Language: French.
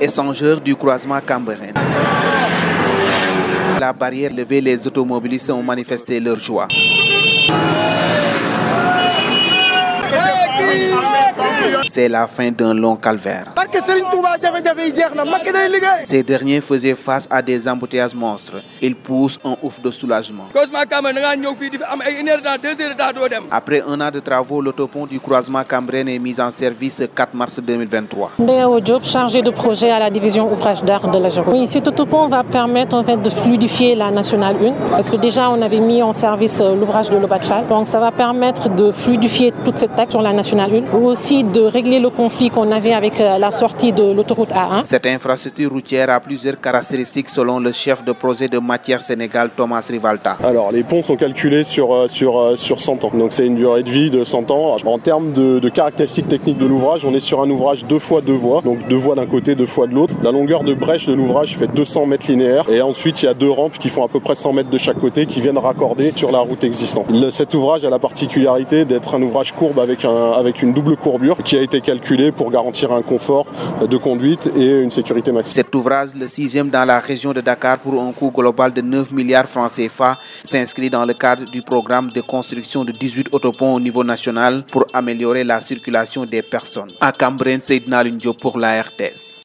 Échangeur du croisement Cambérène. La barrière levée, les automobilistes ont manifesté leur joie. C'est la fin d'un long calvaire. Ces derniers faisaient face à des embouteillages monstres. Ils poussent un ouf de soulagement. Après un an de travaux, l'autopont du croisement Cambren est mis en service le 4 mars 2023. Ndeo Diop, chargé de projet à la division ouvrage d'art de la. Oui, cet autopont va permettre en fait de fluidifier la nationale 1 parce que déjà on avait mis en service l'ouvrage de l'Obachal. Donc ça va permettre de fluidifier toute cette taxe sur la nationale 1 ou aussi de régler le conflit qu'on avait avec la sortie de l'autoroute A1. Cette infrastructure routière a plusieurs caractéristiques selon le chef de projet de matière Sénégal, Thomas Rivalta. Alors, les ponts sont calculés sur, sur, sur 100 ans. Donc, c'est une durée de vie de 100 ans. En termes de, de caractéristiques techniques de l'ouvrage, on est sur un ouvrage deux fois deux voies. Donc, deux voies d'un côté, deux fois de l'autre. La longueur de brèche de l'ouvrage fait 200 mètres linéaires. Et ensuite, il y a deux rampes qui font à peu près 100 mètres de chaque côté qui viennent raccorder sur la route existante. Le, cet ouvrage a la particularité d'être un ouvrage courbe avec, un, avec une double courbure qui a été calculée pour garantir un confort de conduite et une sécurité maximale. Cet ouvrage, le sixième dans la région de Dakar pour un coût global de 9 milliards francs CFA, s'inscrit dans le cadre du programme de construction de 18 autoponts au niveau national pour améliorer la circulation des personnes. À Cambren, Seydina Lundio pour la RTS.